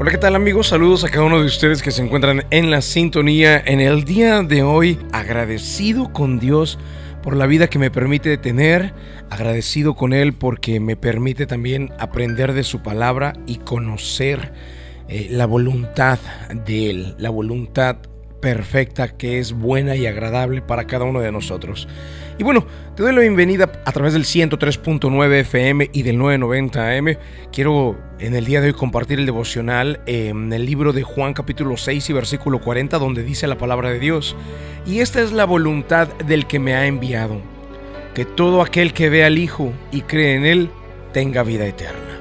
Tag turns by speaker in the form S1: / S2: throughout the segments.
S1: Hola, ¿qué tal amigos? Saludos a cada uno de ustedes que se encuentran en la sintonía en el día de hoy. Agradecido con Dios por la vida que me permite tener, agradecido con Él porque me permite también aprender de su palabra y conocer eh, la voluntad de Él, la voluntad perfecta que es buena y agradable para cada uno de nosotros. Y bueno, te doy la bienvenida a través del 103.9 FM y del 990 AM. Quiero en el día de hoy compartir el devocional en el libro de Juan capítulo 6 y versículo 40 donde dice la palabra de Dios. Y esta es la voluntad del que me ha enviado, que todo aquel que ve al Hijo y cree en Él tenga vida eterna.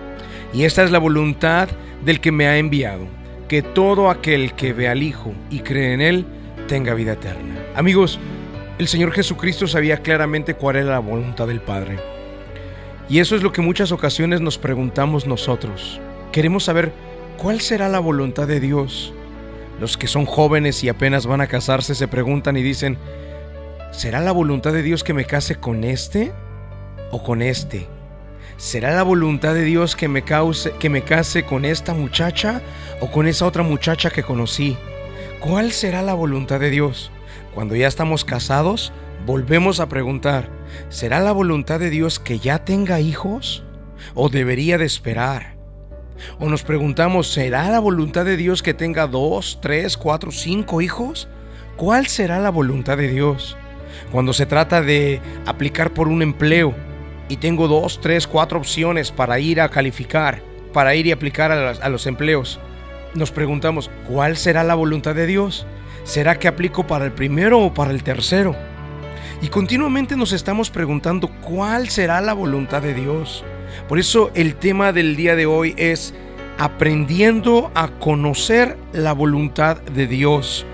S1: Y esta es la voluntad del que me ha enviado, que todo aquel que ve al Hijo y cree en Él tenga vida eterna. Amigos, el Señor Jesucristo sabía claramente cuál era la voluntad del Padre. Y eso es lo que muchas ocasiones nos preguntamos nosotros. Queremos saber cuál será la voluntad de Dios. Los que son jóvenes y apenas van a casarse se preguntan y dicen, ¿será la voluntad de Dios que me case con este o con este? ¿Será la voluntad de Dios que me, cause, que me case con esta muchacha o con esa otra muchacha que conocí? ¿Cuál será la voluntad de Dios? Cuando ya estamos casados, volvemos a preguntar, ¿será la voluntad de Dios que ya tenga hijos? ¿O debería de esperar? O nos preguntamos, ¿será la voluntad de Dios que tenga dos, tres, cuatro, cinco hijos? ¿Cuál será la voluntad de Dios? Cuando se trata de aplicar por un empleo y tengo dos, tres, cuatro opciones para ir a calificar, para ir y aplicar a, los empleos, nos preguntamos, ¿cuál será la voluntad de Dios? ¿Será que aplico para el primero o para el tercero? Y continuamente nos estamos preguntando cuál será la voluntad de Dios. Por eso el tema del día de hoy es aprendiendo a conocer la voluntad de Dios.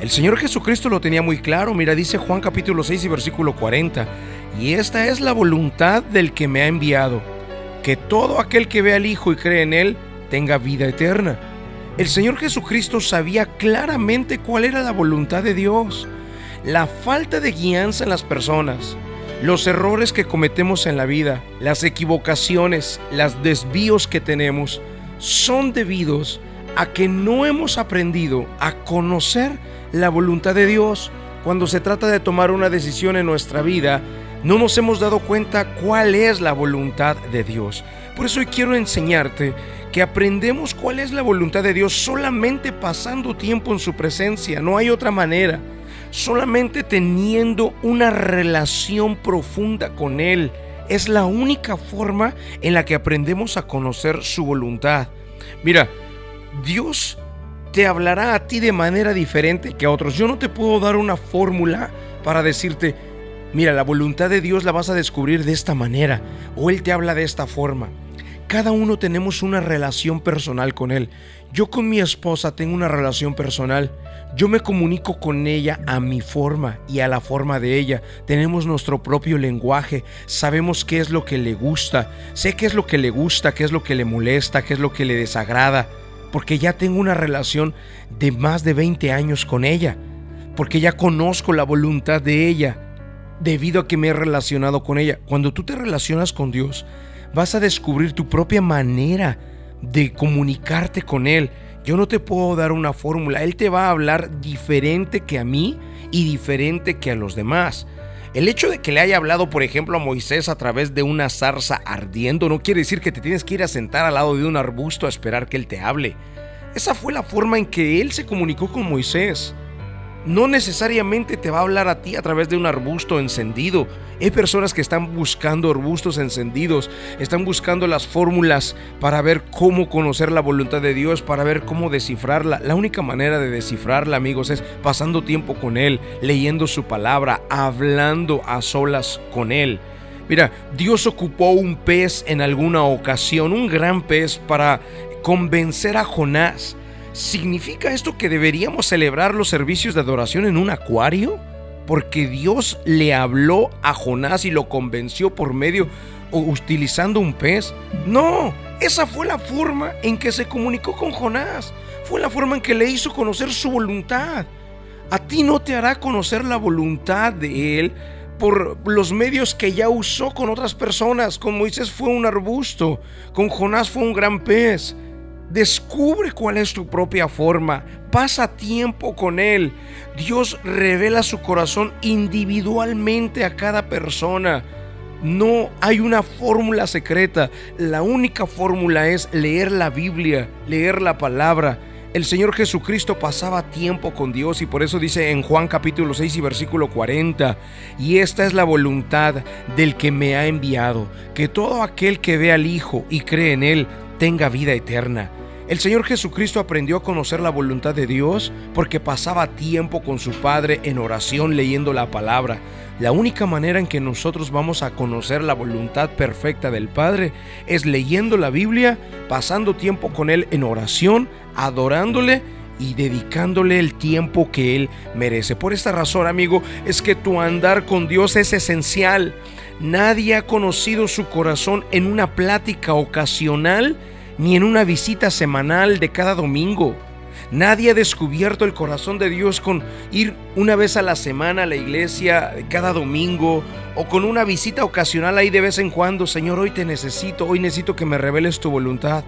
S1: El Señor Jesucristo lo tenía muy claro, mira, dice Juan capítulo 6 y versículo 40, y esta es la voluntad del que me ha enviado, que todo aquel que ve al Hijo y cree en Él tenga vida eterna el Señor Jesucristo sabía claramente cuál era la voluntad de Dios. La falta de guianza en las personas, los errores que cometemos en la vida, las equivocaciones, los desvíos que tenemos, son debidos a que no hemos aprendido a conocer la voluntad de Dios. Cuando se trata de tomar una decisión en nuestra vida, no nos hemos dado cuenta cuál es la voluntad de Dios. Por eso hoy quiero enseñarte que aprendemos cuál es la voluntad de Dios solamente pasando tiempo en su presencia, no hay otra manera, solamente teniendo una relación profunda con Él. Es la única forma en la que aprendemos a conocer su voluntad. Mira, Dios te hablará a ti de manera diferente que a otros. Yo no te puedo dar una fórmula para decirte, mira, la voluntad de Dios la vas a descubrir de esta manera o Él te habla de esta forma. Cada uno tenemos una relación personal con Él. Yo con mi esposa tengo una relación personal. Yo me comunico con ella a mi forma y a la forma de ella. Tenemos nuestro propio lenguaje. Sabemos qué es lo que le gusta. Sé qué es lo que le gusta, qué es lo que le molesta, qué es lo que le desagrada. Porque ya tengo una relación de más de 20 años con ella. Porque ya conozco la voluntad de ella. Debido a que me he relacionado con ella. Cuando tú te relacionas con Dios, vas a descubrir tu propia manera de comunicarte con Él. Yo no te puedo dar una fórmula, Él te va a hablar diferente que a mí y diferente que a los demás. El hecho de que le haya hablado, por ejemplo, a Moisés a través de una zarza ardiendo no quiere decir que te tienes que ir a sentar al lado de un arbusto a esperar que Él te hable. Esa fue la forma en que Él se comunicó con Moisés no necesariamente te va a hablar a ti a través de un arbusto encendido. Hay personas que están buscando arbustos encendidos, están buscando las fórmulas para ver cómo conocer la voluntad de Dios, para ver cómo descifrarla. La única manera de descifrarla, amigos, es pasando tiempo con Él, leyendo su palabra, hablando a solas con Él. Mira, Dios ocupó un pez en alguna ocasión, un gran pez, para convencer a Jonás ¿Significa esto que deberíamos celebrar los servicios de adoración en un acuario? Porque Dios le habló a Jonás y lo convenció por medio o utilizando un pez. No, esa fue la forma en que se comunicó con Jonás. Fue la forma en que le hizo conocer su voluntad. A ti no te hará conocer la voluntad de Él por los medios que ya usó con otras personas. Con Moisés fue un arbusto, con Jonás fue un gran pez. Descubre cuál es tu propia forma. Pasa tiempo con Él. Dios revela su corazón individualmente a cada persona. No hay una fórmula secreta. La única fórmula es leer la Biblia, leer la palabra. El Señor Jesucristo pasaba tiempo con Dios y por eso dice en Juan capítulo 6 y versículo 40, y esta es la voluntad del que me ha enviado, que todo aquel que ve al Hijo y cree en Él tenga vida eterna el Señor Jesucristo aprendió a conocer la voluntad de Dios porque pasaba tiempo con su Padre en oración leyendo la palabra. La única manera en que nosotros vamos a conocer la voluntad perfecta del Padre es leyendo la Biblia, pasando tiempo con Él en oración, adorándole y dedicándole el tiempo que Él merece. Por esta razón, amigo, es que tu andar con Dios es esencial. Nadie ha conocido su corazón en una plática ocasional ni en una visita semanal de cada domingo. Nadie ha descubierto el corazón de Dios con ir una vez a la semana a la iglesia cada domingo o con una visita ocasional ahí de vez en cuando. Señor, hoy te necesito, hoy necesito que me reveles tu voluntad.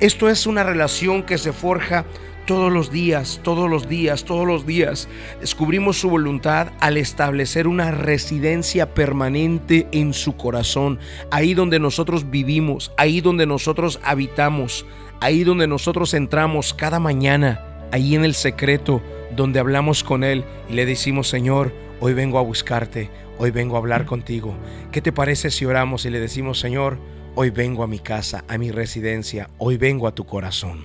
S1: Esto es una relación que se forja todos los días, todos los días, todos los días descubrimos su voluntad al establecer una residencia permanente en su corazón, ahí donde nosotros vivimos, ahí donde nosotros habitamos, ahí donde nosotros entramos cada mañana, ahí en el secreto, donde hablamos con Él y le decimos, Señor, hoy vengo a buscarte, hoy vengo a hablar contigo. ¿Qué te parece si oramos y le decimos, Señor, hoy vengo a mi casa, a mi residencia, hoy vengo a tu corazón?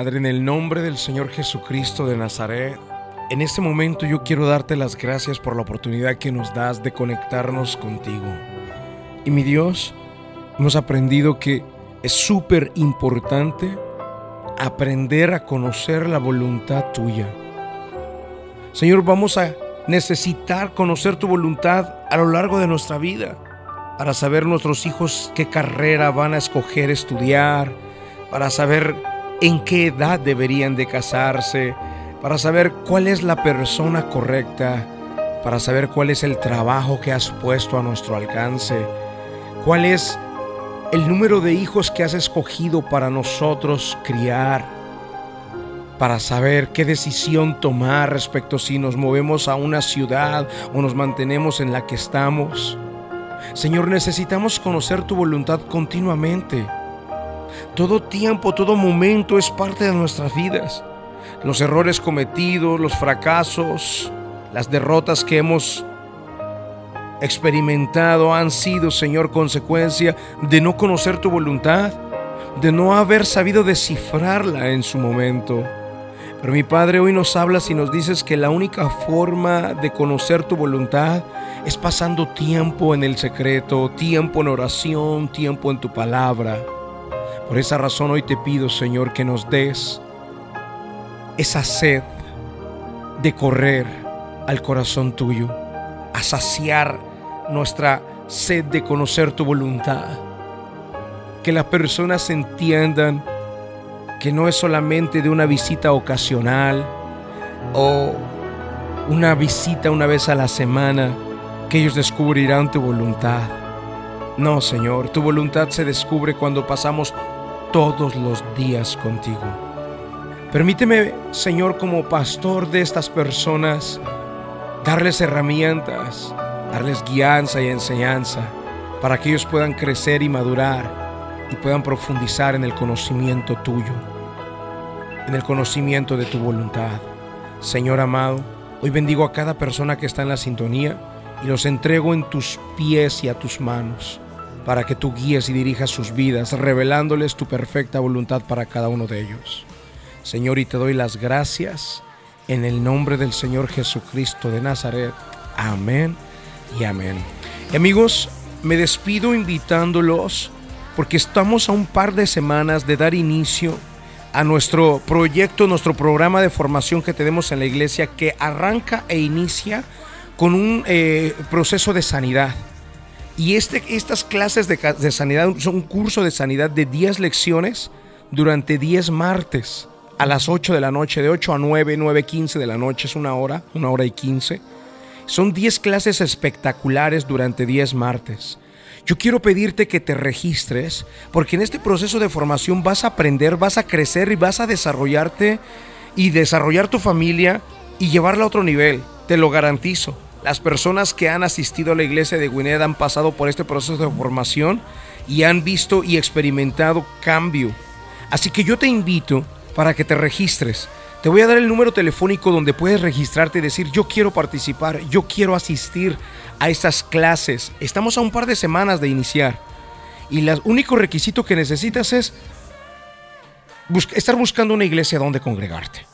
S1: Padre, en el nombre del Señor Jesucristo de Nazaret, en este momento yo quiero darte las gracias por la oportunidad que nos das de conectarnos contigo. Y mi Dios, hemos aprendido que es súper importante aprender a conocer la voluntad tuya. Señor, vamos a necesitar conocer tu voluntad a lo largo de nuestra vida para saber nuestros hijos qué carrera van a escoger estudiar, para saber en qué edad deberían de casarse, para saber cuál es la persona correcta, para saber cuál es el trabajo que has puesto a nuestro alcance, cuál es el número de hijos que has escogido para nosotros criar, para saber qué decisión tomar respecto si nos movemos a una ciudad o nos mantenemos en la que estamos. Señor, necesitamos conocer tu voluntad continuamente todo tiempo, todo momento es parte de nuestras vidas. Los errores cometidos, los fracasos, las derrotas que hemos experimentado han sido, Señor, consecuencia de no conocer tu voluntad, de no haber sabido descifrarla en su momento. Pero mi Padre, hoy nos hablas y nos dices que la única forma de conocer tu voluntad es pasando tiempo en el secreto, tiempo en oración, tiempo en tu palabra. Por esa razón hoy te pido, Señor, que nos des esa sed de correr al corazón tuyo, a saciar nuestra sed de conocer tu voluntad. Que las personas entiendan que no es solamente de una visita ocasional o una visita una vez a la semana que ellos descubrirán tu voluntad. No, Señor, tu voluntad se descubre cuando pasamos todos los días contigo. Permíteme, Señor, como pastor de estas personas, darles herramientas, darles guianza y enseñanza para que ellos puedan crecer y madurar y puedan profundizar en el conocimiento tuyo, en el conocimiento de tu voluntad. Señor amado, hoy bendigo a cada persona que está en la sintonía y los entrego en tus pies y a tus manos para que tú guíes y dirijas sus vidas, revelándoles tu perfecta voluntad para cada uno de ellos. Señor, y te doy las gracias en el nombre del Señor Jesucristo de Nazaret. Amén y amén. amigos, me despido invitándolos porque estamos a un par de semanas de dar inicio a nuestro proyecto, nuestro programa de formación que tenemos en la iglesia que arranca e inicia con un eh, proceso de sanidad. Y este, estas clases de, de, sanidad son un curso de sanidad de 10 lecciones durante 10 martes a las 8 de la noche, de 8 a 9, 9, 15 de la noche, es una hora, una hora y 15. Son 10 clases espectaculares durante 10 martes. Yo quiero pedirte que te registres porque en este proceso de formación vas a aprender, vas a crecer y vas a desarrollarte y desarrollar tu familia y llevarla a otro nivel. Te lo garantizo. Las personas que han asistido a la iglesia de Gwynedd han pasado por este proceso de formación y han visto y experimentado cambio. Así que yo te invito para que te registres. Te voy a dar el número telefónico donde puedes registrarte y decir yo quiero participar, yo quiero asistir a estas clases. Estamos a un par de semanas de iniciar. Y el único requisito que necesitas es estar buscando una iglesia donde congregarte.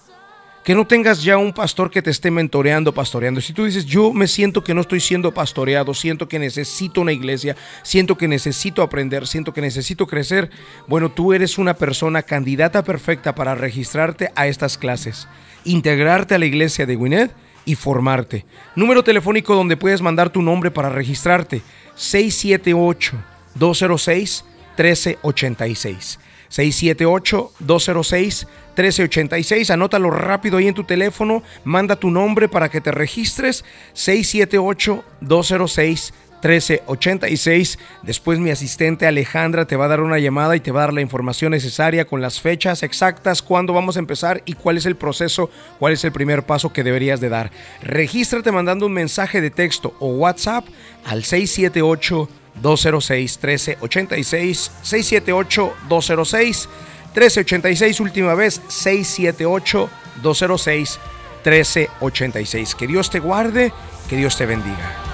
S1: Que no tengas ya un pastor que te esté mentoreando, pastoreando. Si tú dices, yo me siento que no estoy siendo pastoreado, siento que necesito una iglesia, siento que necesito aprender, siento que necesito crecer, bueno, tú eres una persona candidata perfecta para registrarte a estas clases, integrarte a la iglesia de Gwynedd y formarte. Número telefónico donde puedes mandar tu nombre para registrarte, 678-206-1386. 678-206-1386. Anótalo rápido ahí en tu teléfono. Manda tu nombre para que te registres. 678-206-1386. Después mi asistente Alejandra te va a dar una llamada y te va a dar la información necesaria con las fechas exactas, cuándo vamos a empezar y cuál es el proceso, cuál es el primer paso que deberías de dar. Regístrate mandando un mensaje de texto o WhatsApp al 678 206-1386, 678-206-1386, última vez 678-206-1386. Que Dios te guarde, que Dios te bendiga.